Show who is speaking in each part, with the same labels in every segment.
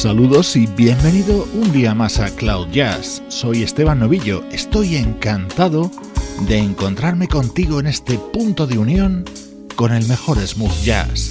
Speaker 1: Saludos y bienvenido un día más a Cloud Jazz. Soy Esteban Novillo. Estoy encantado de encontrarme contigo en este punto de unión con el mejor smooth jazz.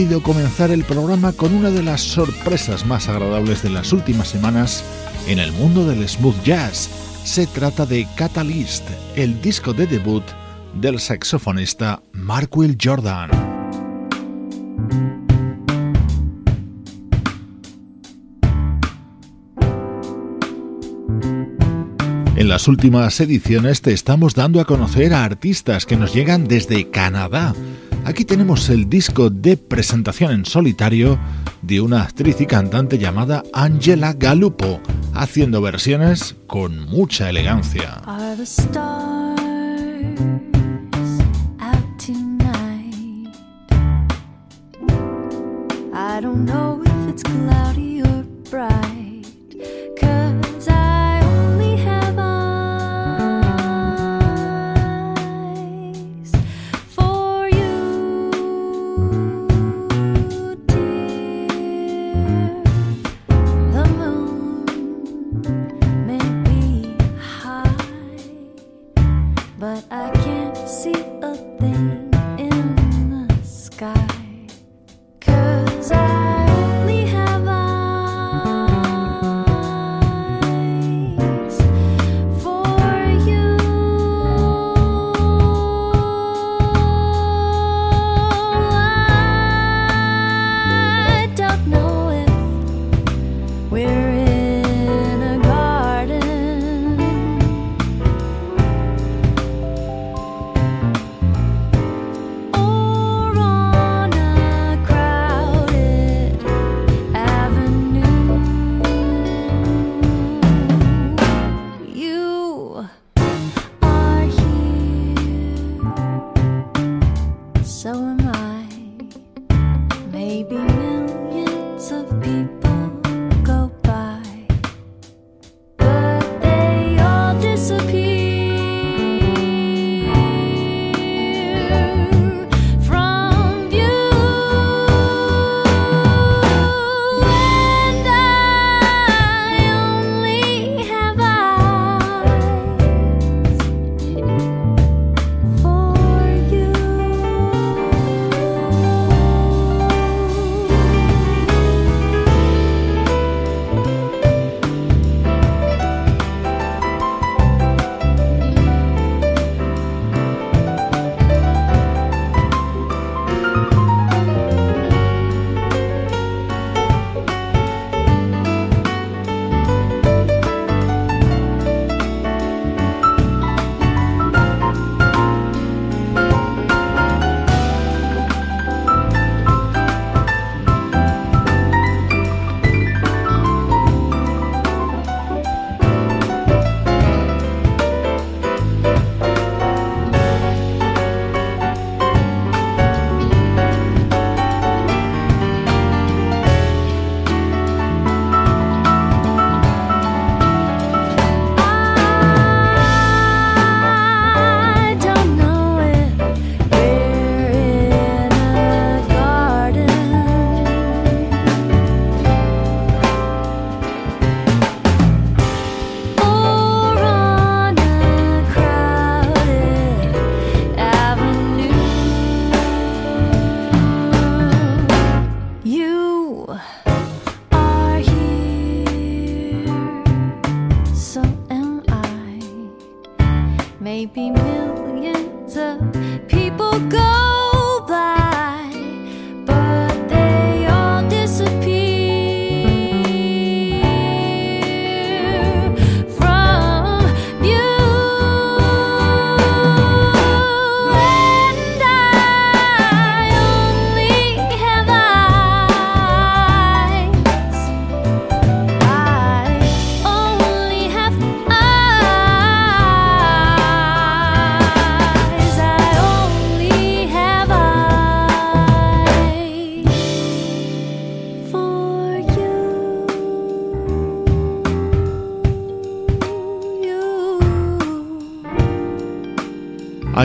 Speaker 2: Querido comenzar el programa con una de las sorpresas más agradables de las últimas semanas en el mundo del smooth jazz. Se trata de Catalyst, el disco de debut del saxofonista Mark Will Jordan. En las últimas ediciones te estamos dando a conocer a artistas que nos llegan desde Canadá. Aquí tenemos el disco de presentación en solitario de una actriz y cantante llamada Angela Galupo, haciendo versiones con mucha elegancia.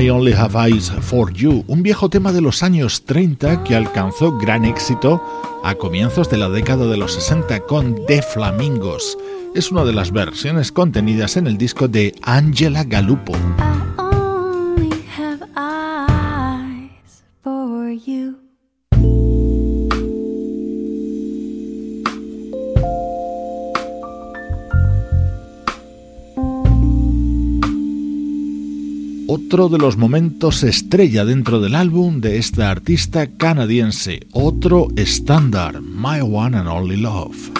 Speaker 2: Only Have Eyes for You, un viejo tema de los años 30 que alcanzó gran éxito a comienzos de la década de los 60 con The Flamingos. Es una de las versiones contenidas en el disco de Angela Galupo. De los momentos estrella dentro del álbum de esta artista canadiense, otro estándar, My One and Only Love.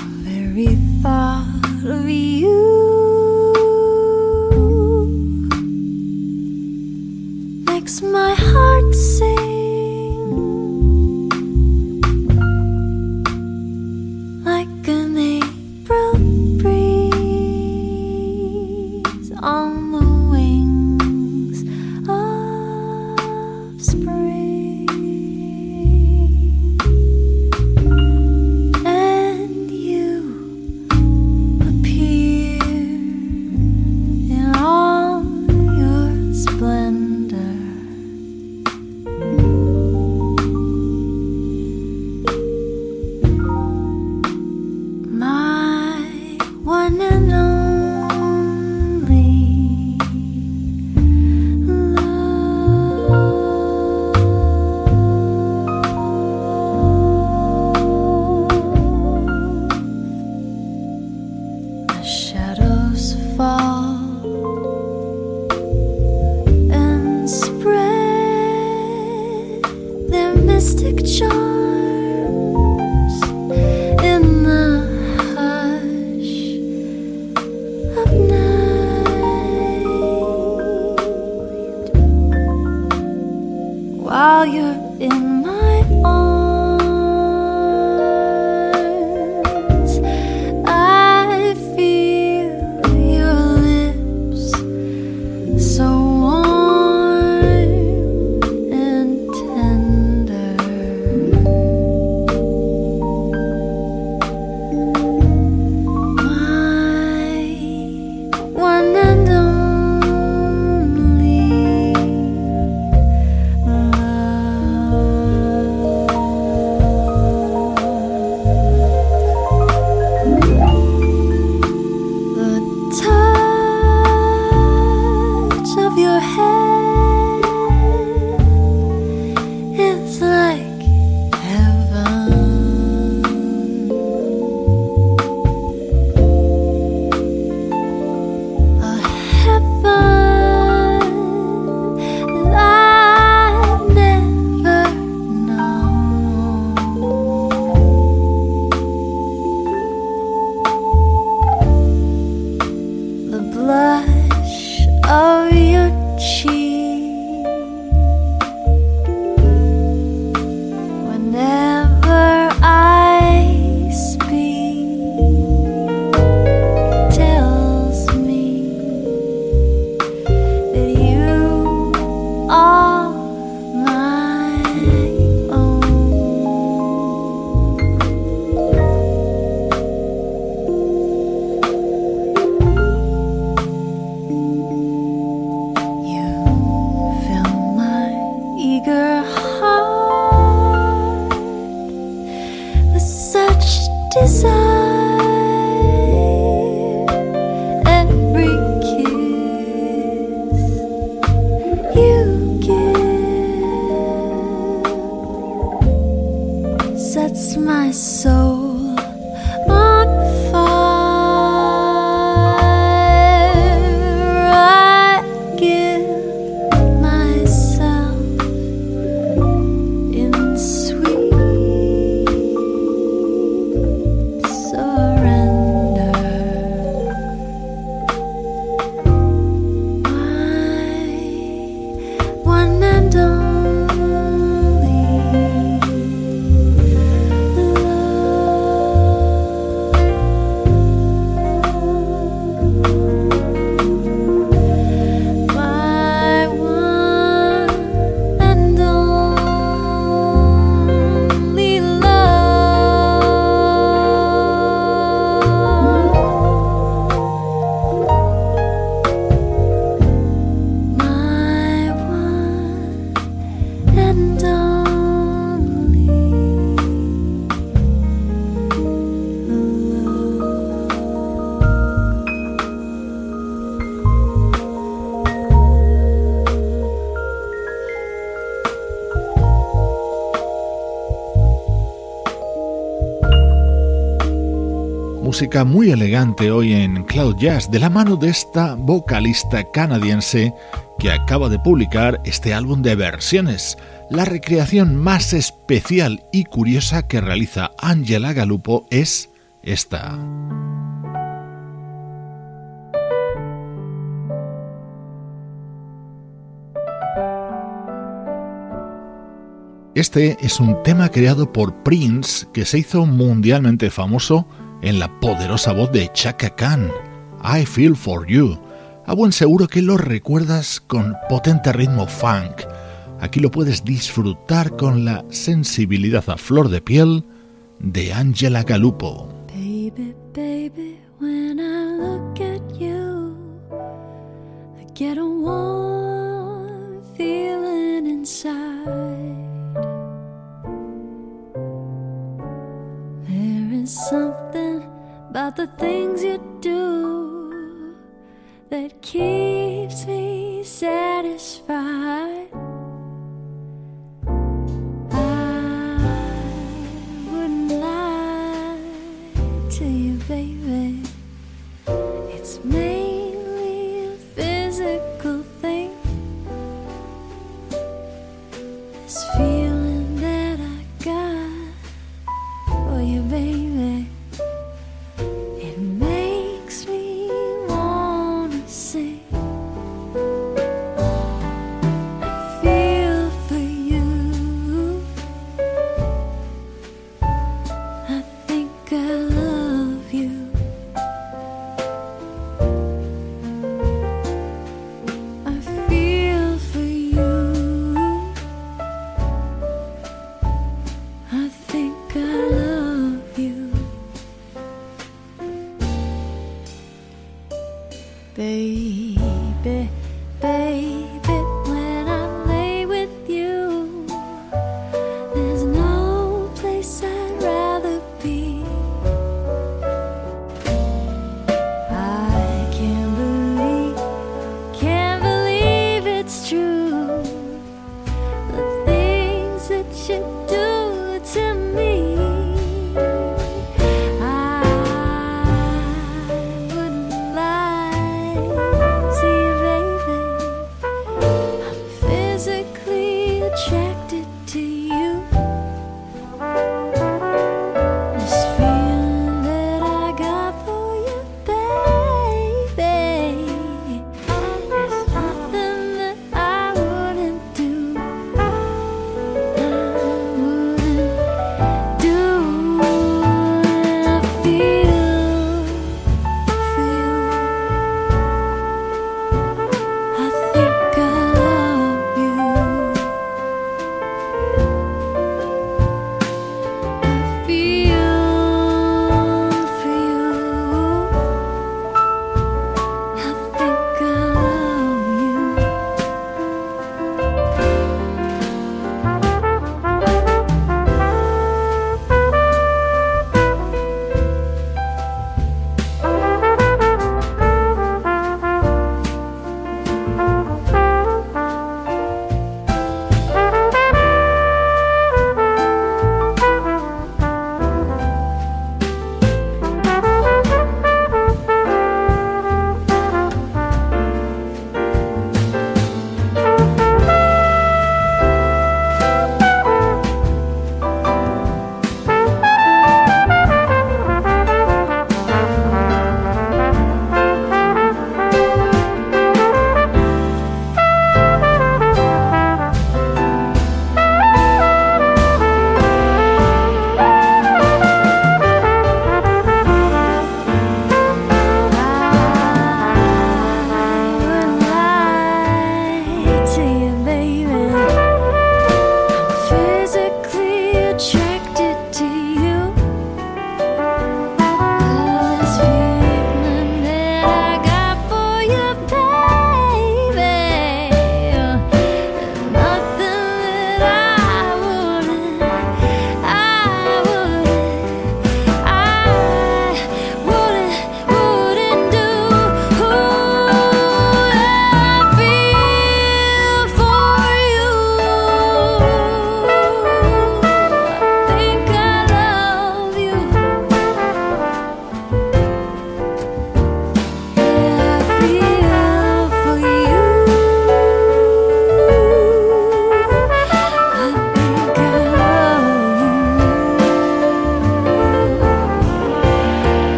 Speaker 1: Música muy elegante hoy en Cloud Jazz de la mano de esta vocalista canadiense que acaba de publicar este álbum de versiones, la recreación más especial y curiosa que realiza Angela Galupo es esta. Este es un tema creado por Prince que se hizo mundialmente famoso en la poderosa voz de Chaka Khan. I Feel For You. A buen seguro que lo recuerdas con potente ritmo funk. Aquí lo puedes disfrutar con la sensibilidad a flor de piel de Angela Galupo.
Speaker 2: About the things you do that keeps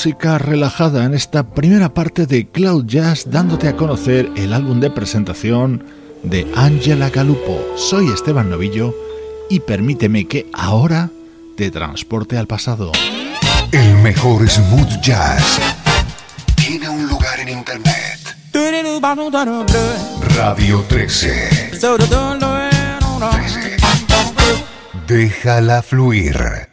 Speaker 1: música relajada en esta primera parte de Cloud Jazz dándote a conocer el álbum de presentación de Angela Galupo. Soy Esteban Novillo y permíteme que ahora te transporte al pasado.
Speaker 3: El mejor smooth jazz tiene un lugar en internet. Radio 13. 13. Déjala fluir.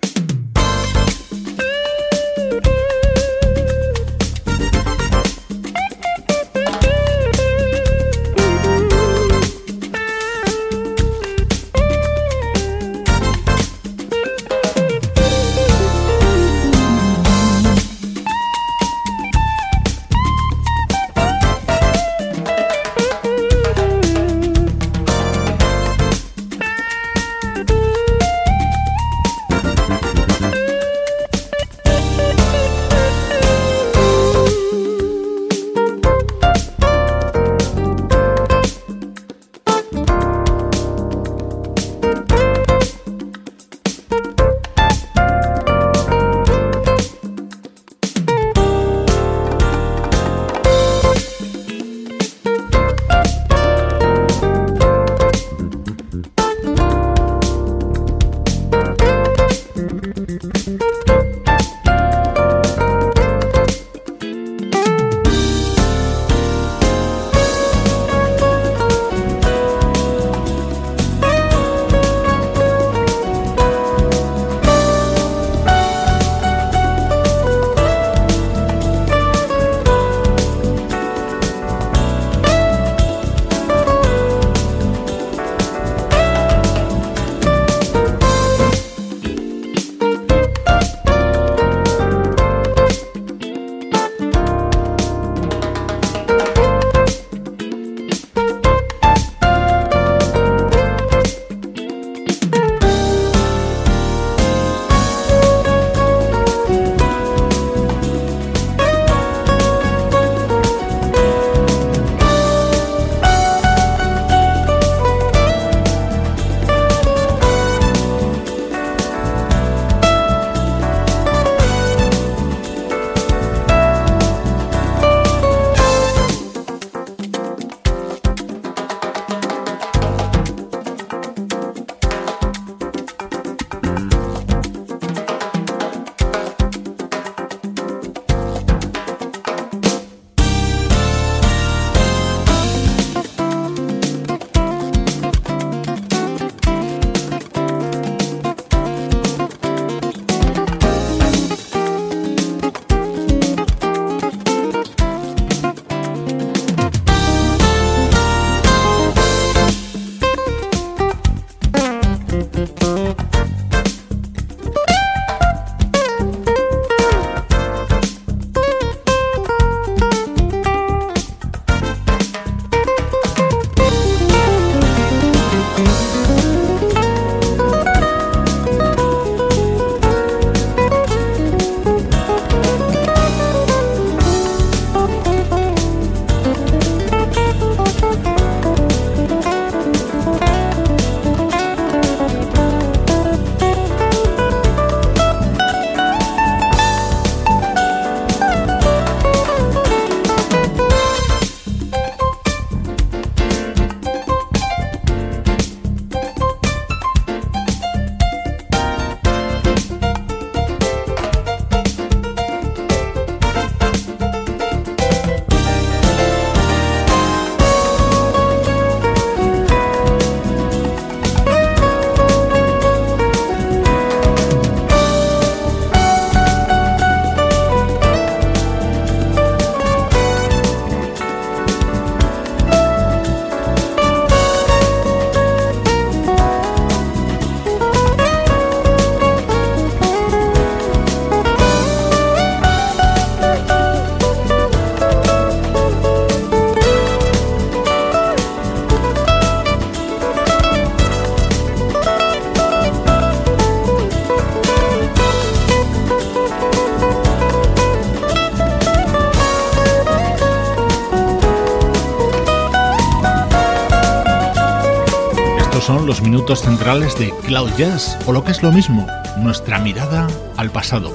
Speaker 1: Centrales de Cloud Jazz, o lo que es lo mismo, nuestra mirada al pasado.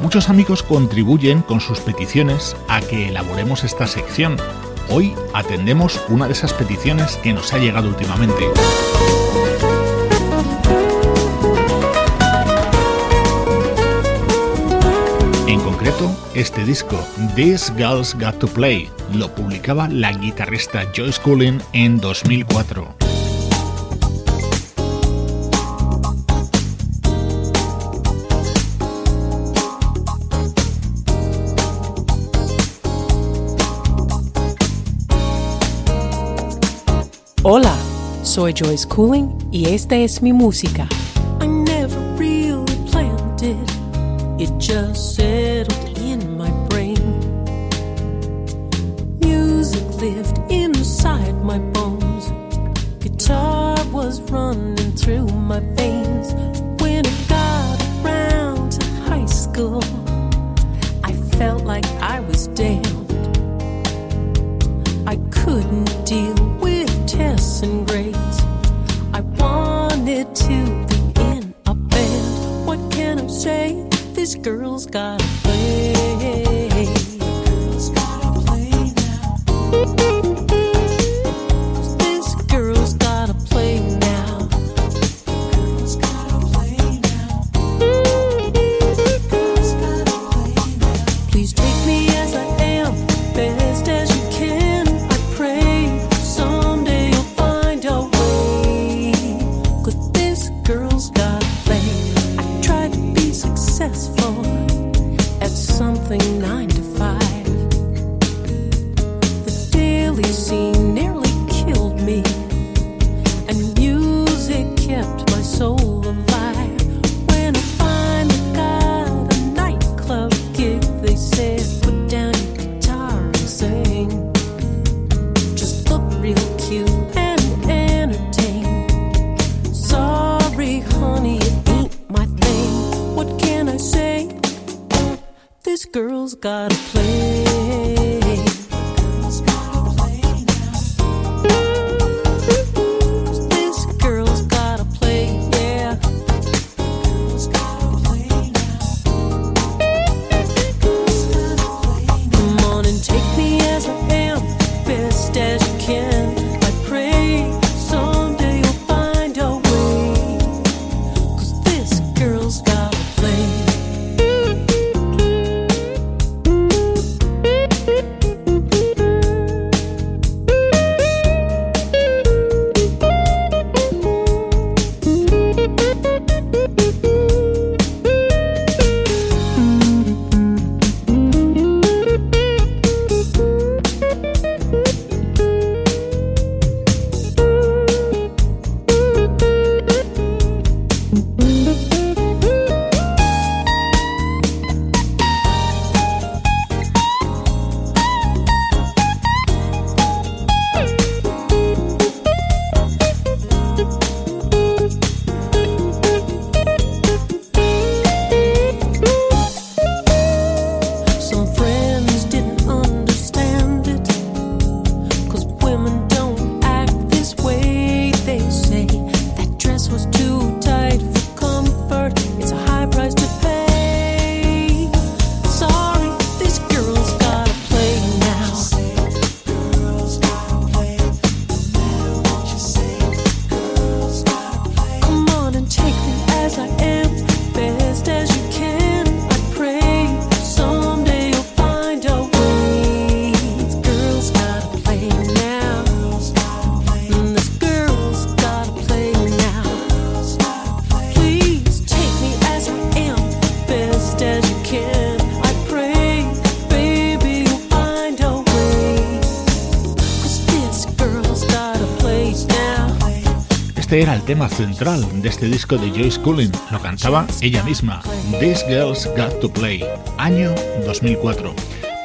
Speaker 1: Muchos amigos contribuyen con sus peticiones a que elaboremos esta sección. Hoy atendemos una de esas peticiones que nos ha llegado últimamente. En concreto, este disco, These Girls Got to Play, lo publicaba la guitarrista Joyce Cullen en 2004.
Speaker 4: Hola, soy Joyce Cooling y esta es mi música.
Speaker 5: I never really planned it, it just
Speaker 1: central de este disco de Joyce Cullen. Lo cantaba ella misma, These Girls Got to Play, año 2004.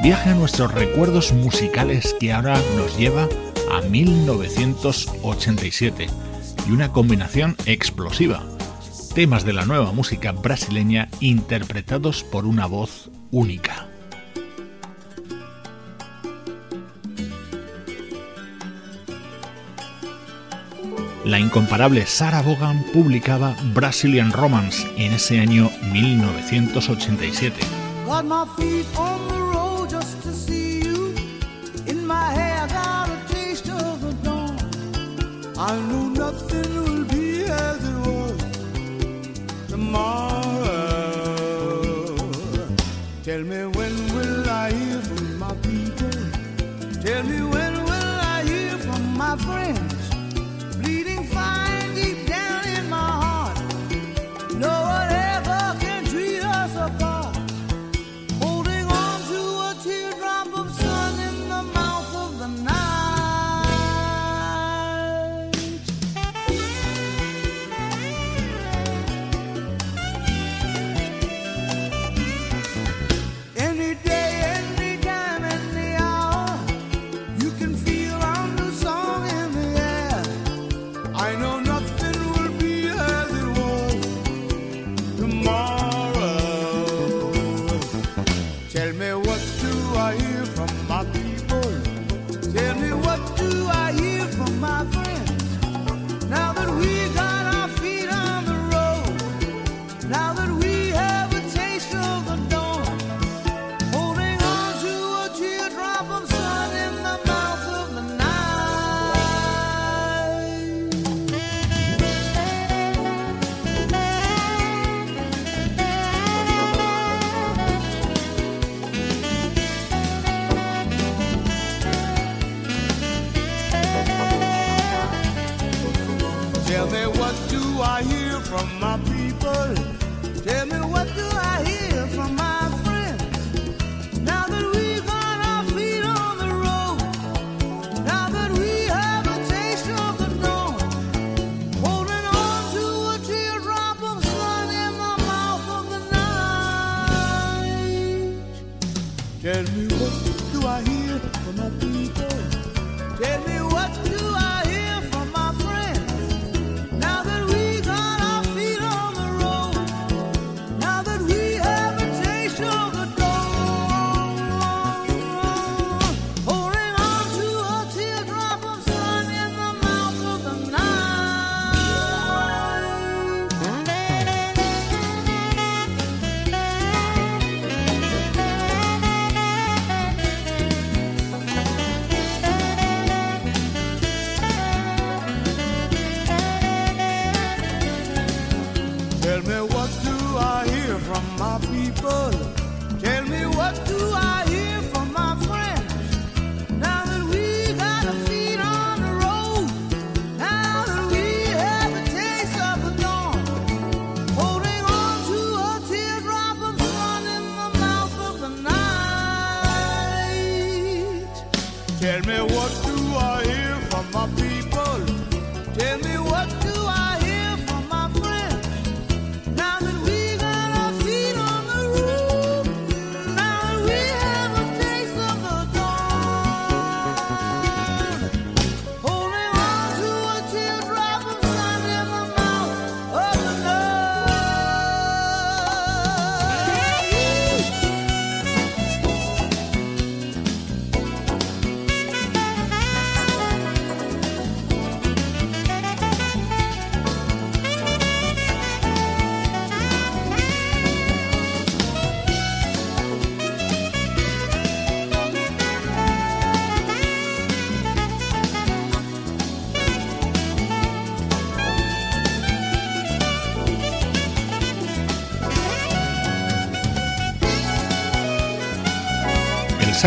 Speaker 1: Viaje a nuestros recuerdos musicales que ahora nos lleva a 1987 y una combinación explosiva. Temas de la nueva música brasileña interpretados por una voz única. la incomparable Sarah Vaughan publicaba Brazilian Romance en ese año 1987.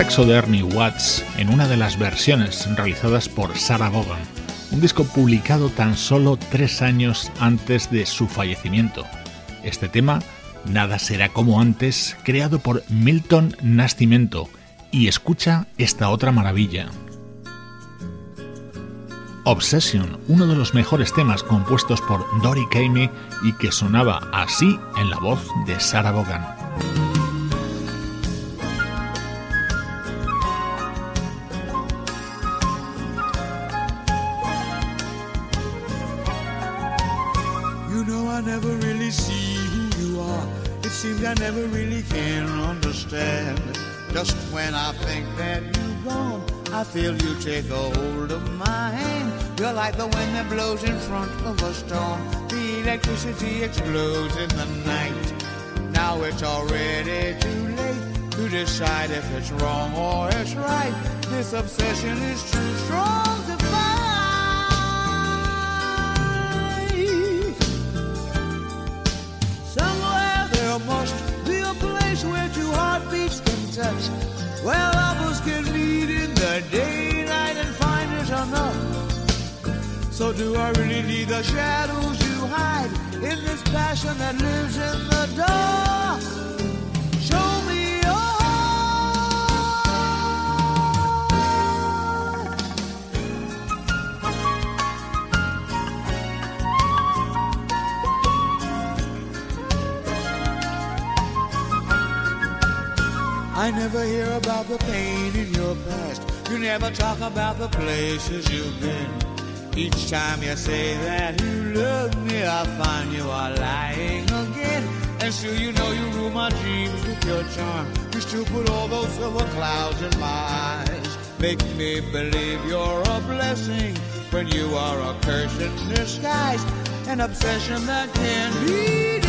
Speaker 1: saxo de Ernie Watts en una de las versiones realizadas por Sarah Vaughan, un disco publicado tan solo tres años antes de su fallecimiento. Este tema, Nada será como antes, creado por Milton Nascimento, y escucha esta otra maravilla. Obsession, uno de los mejores temas compuestos por Dory Caney y que sonaba así en la voz de Sarah Vaughan.
Speaker 6: feel you take a hold of my hand. You're like the wind that blows in front of a storm. The electricity explodes in the night. Now it's already too late to decide if it's wrong or it's right. This obsession is too strong to fight. Somewhere there must be a place where two heartbeats can touch So do I really need the shadows you hide in this passion that lives in the dark? Show me your. I never hear about the pain in your past. You never talk about the places you've been. Each time you say that you love me, I find you are lying again. And sure, you know you rule my dreams with your charm. You still put all those silver clouds in my eyes. Make me believe you're a blessing when you are a curse in disguise. An obsession that can't be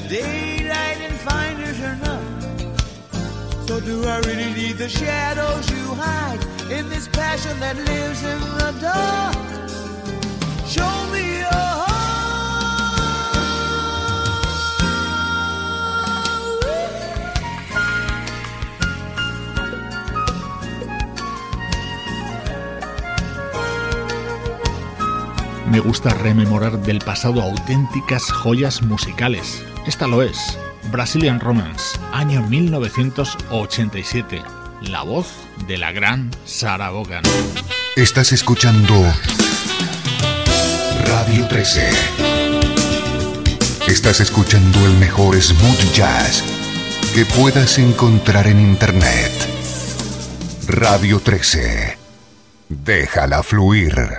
Speaker 6: the daylight and find it enough. So do I really need the shadows you hide in this passion that lives in the dark? Show me your.
Speaker 1: Me gusta rememorar del pasado auténticas joyas musicales. Esta lo es, Brazilian Romance, año 1987. La voz de la gran Sarah Vaughan.
Speaker 3: Estás escuchando Radio 13. Estás escuchando el mejor smooth jazz que puedas encontrar en Internet. Radio 13. Déjala fluir.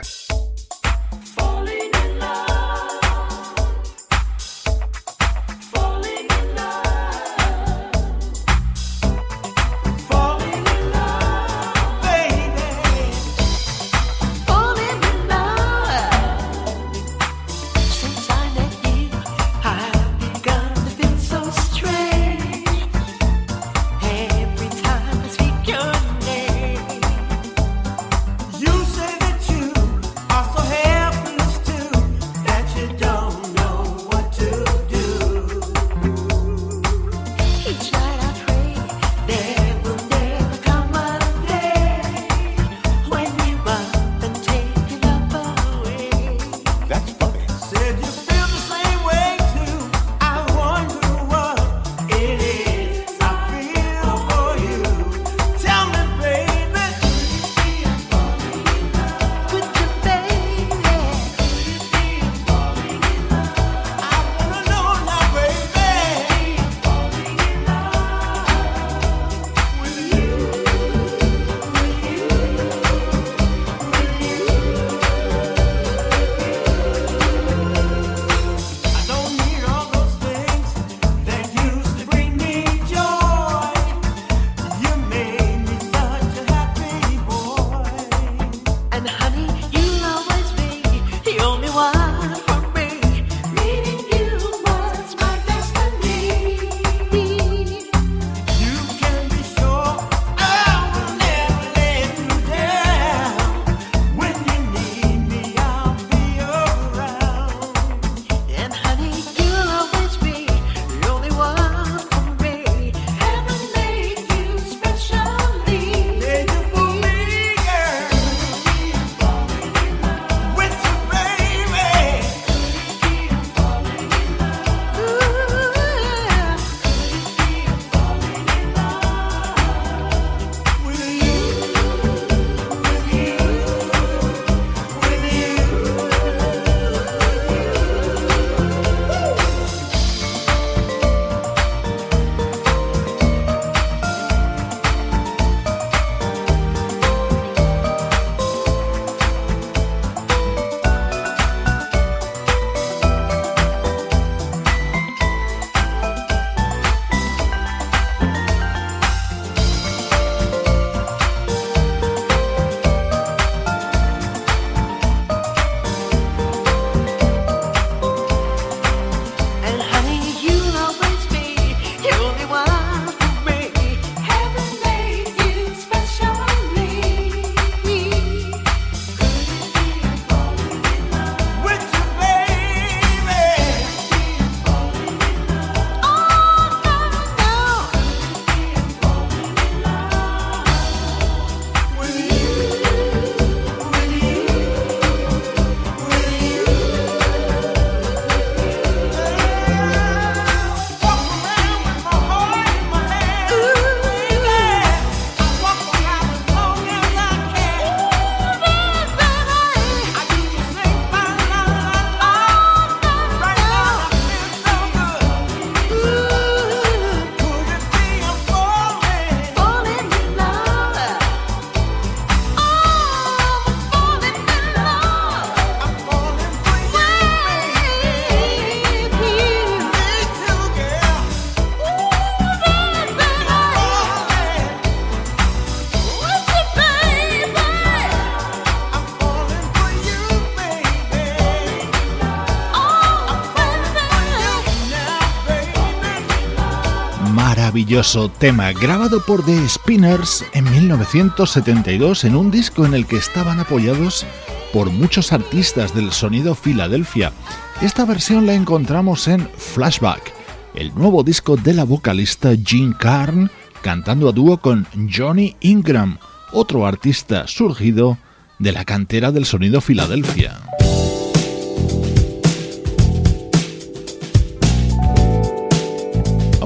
Speaker 1: Tema grabado por The Spinners en 1972 en un disco en el que estaban apoyados por muchos artistas del sonido Filadelfia. Esta versión la encontramos en Flashback, el nuevo disco de la vocalista Jean Carn cantando a dúo con Johnny Ingram, otro artista surgido de la cantera del sonido Filadelfia.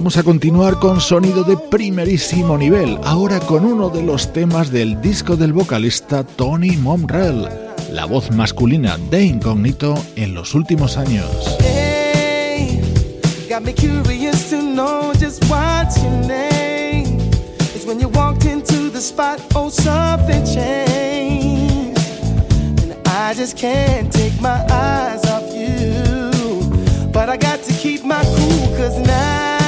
Speaker 1: Vamos a continuar con sonido de primerísimo nivel, ahora con uno de los temas del disco del vocalista Tony Momrell, la voz masculina de Incógnito en los últimos años.
Speaker 7: But I got to keep my cool, now.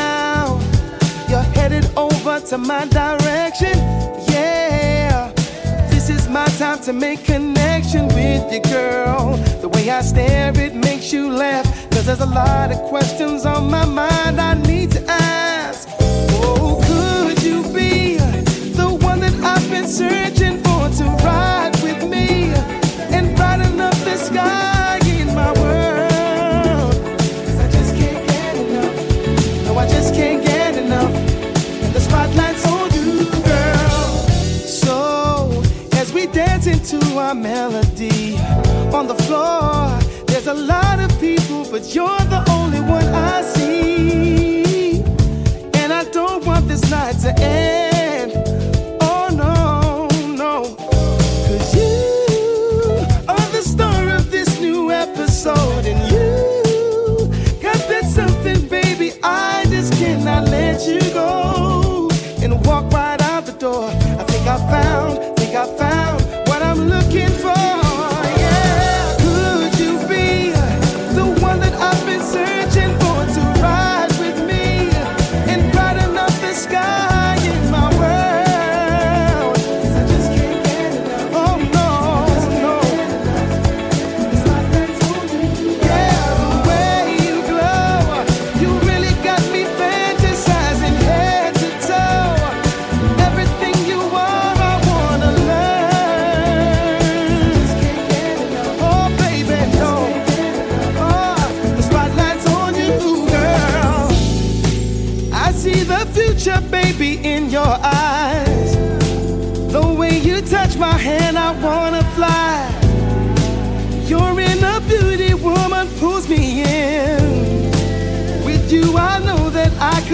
Speaker 7: To my direction. Yeah, this is my time to make connection with you, girl. The way I stare, it makes you laugh. Cause there's a lot of questions on my mind I need to ask. your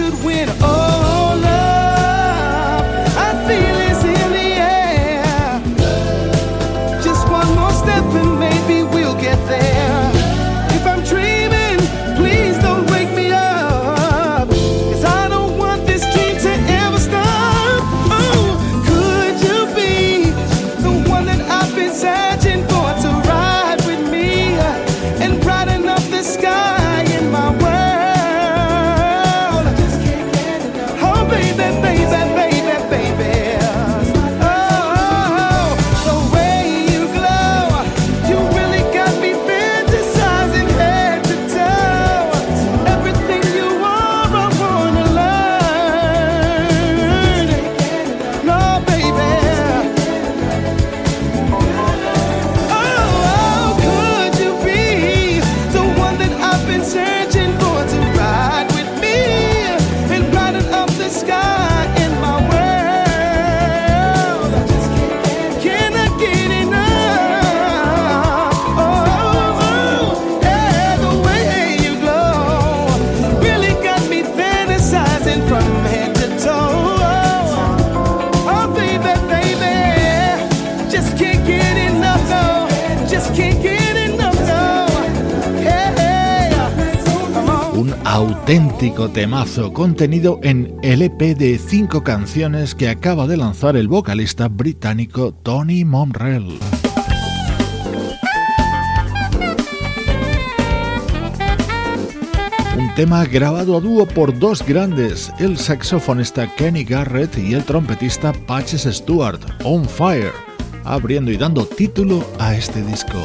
Speaker 7: could win all love. I feel it's in the air. Just one more step and maybe we'll get there.
Speaker 1: Auténtico temazo contenido en el EP de cinco canciones que acaba de lanzar el vocalista británico Tony Momrell. Un tema grabado a dúo por dos grandes, el saxofonista Kenny Garrett y el trompetista Patches Stewart, On Fire, abriendo y dando título a este disco.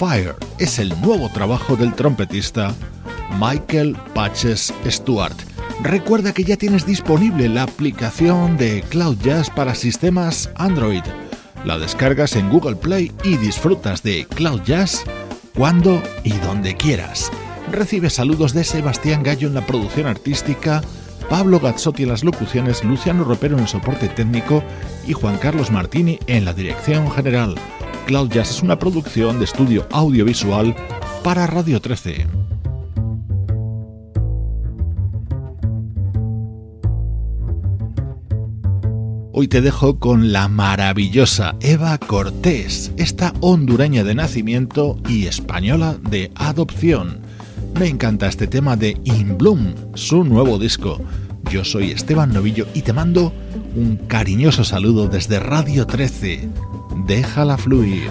Speaker 8: Fire es el nuevo trabajo del trompetista Michael Patches Stewart. Recuerda que ya tienes disponible la aplicación de Cloud Jazz para sistemas Android. La descargas en Google Play y disfrutas de Cloud Jazz cuando y donde quieras. Recibe saludos de Sebastián Gallo en la producción artística, Pablo Gazzotti en las locuciones, Luciano Ropero en el soporte técnico y Juan Carlos Martini en la dirección general. Cloud Jazz es una producción de estudio audiovisual para Radio 13. Hoy te dejo con la maravillosa Eva Cortés, esta hondureña de nacimiento y española de adopción. Me encanta este tema de In Bloom, su nuevo disco. Yo soy Esteban Novillo y te mando un cariñoso saludo desde Radio 13. Déjala fluir.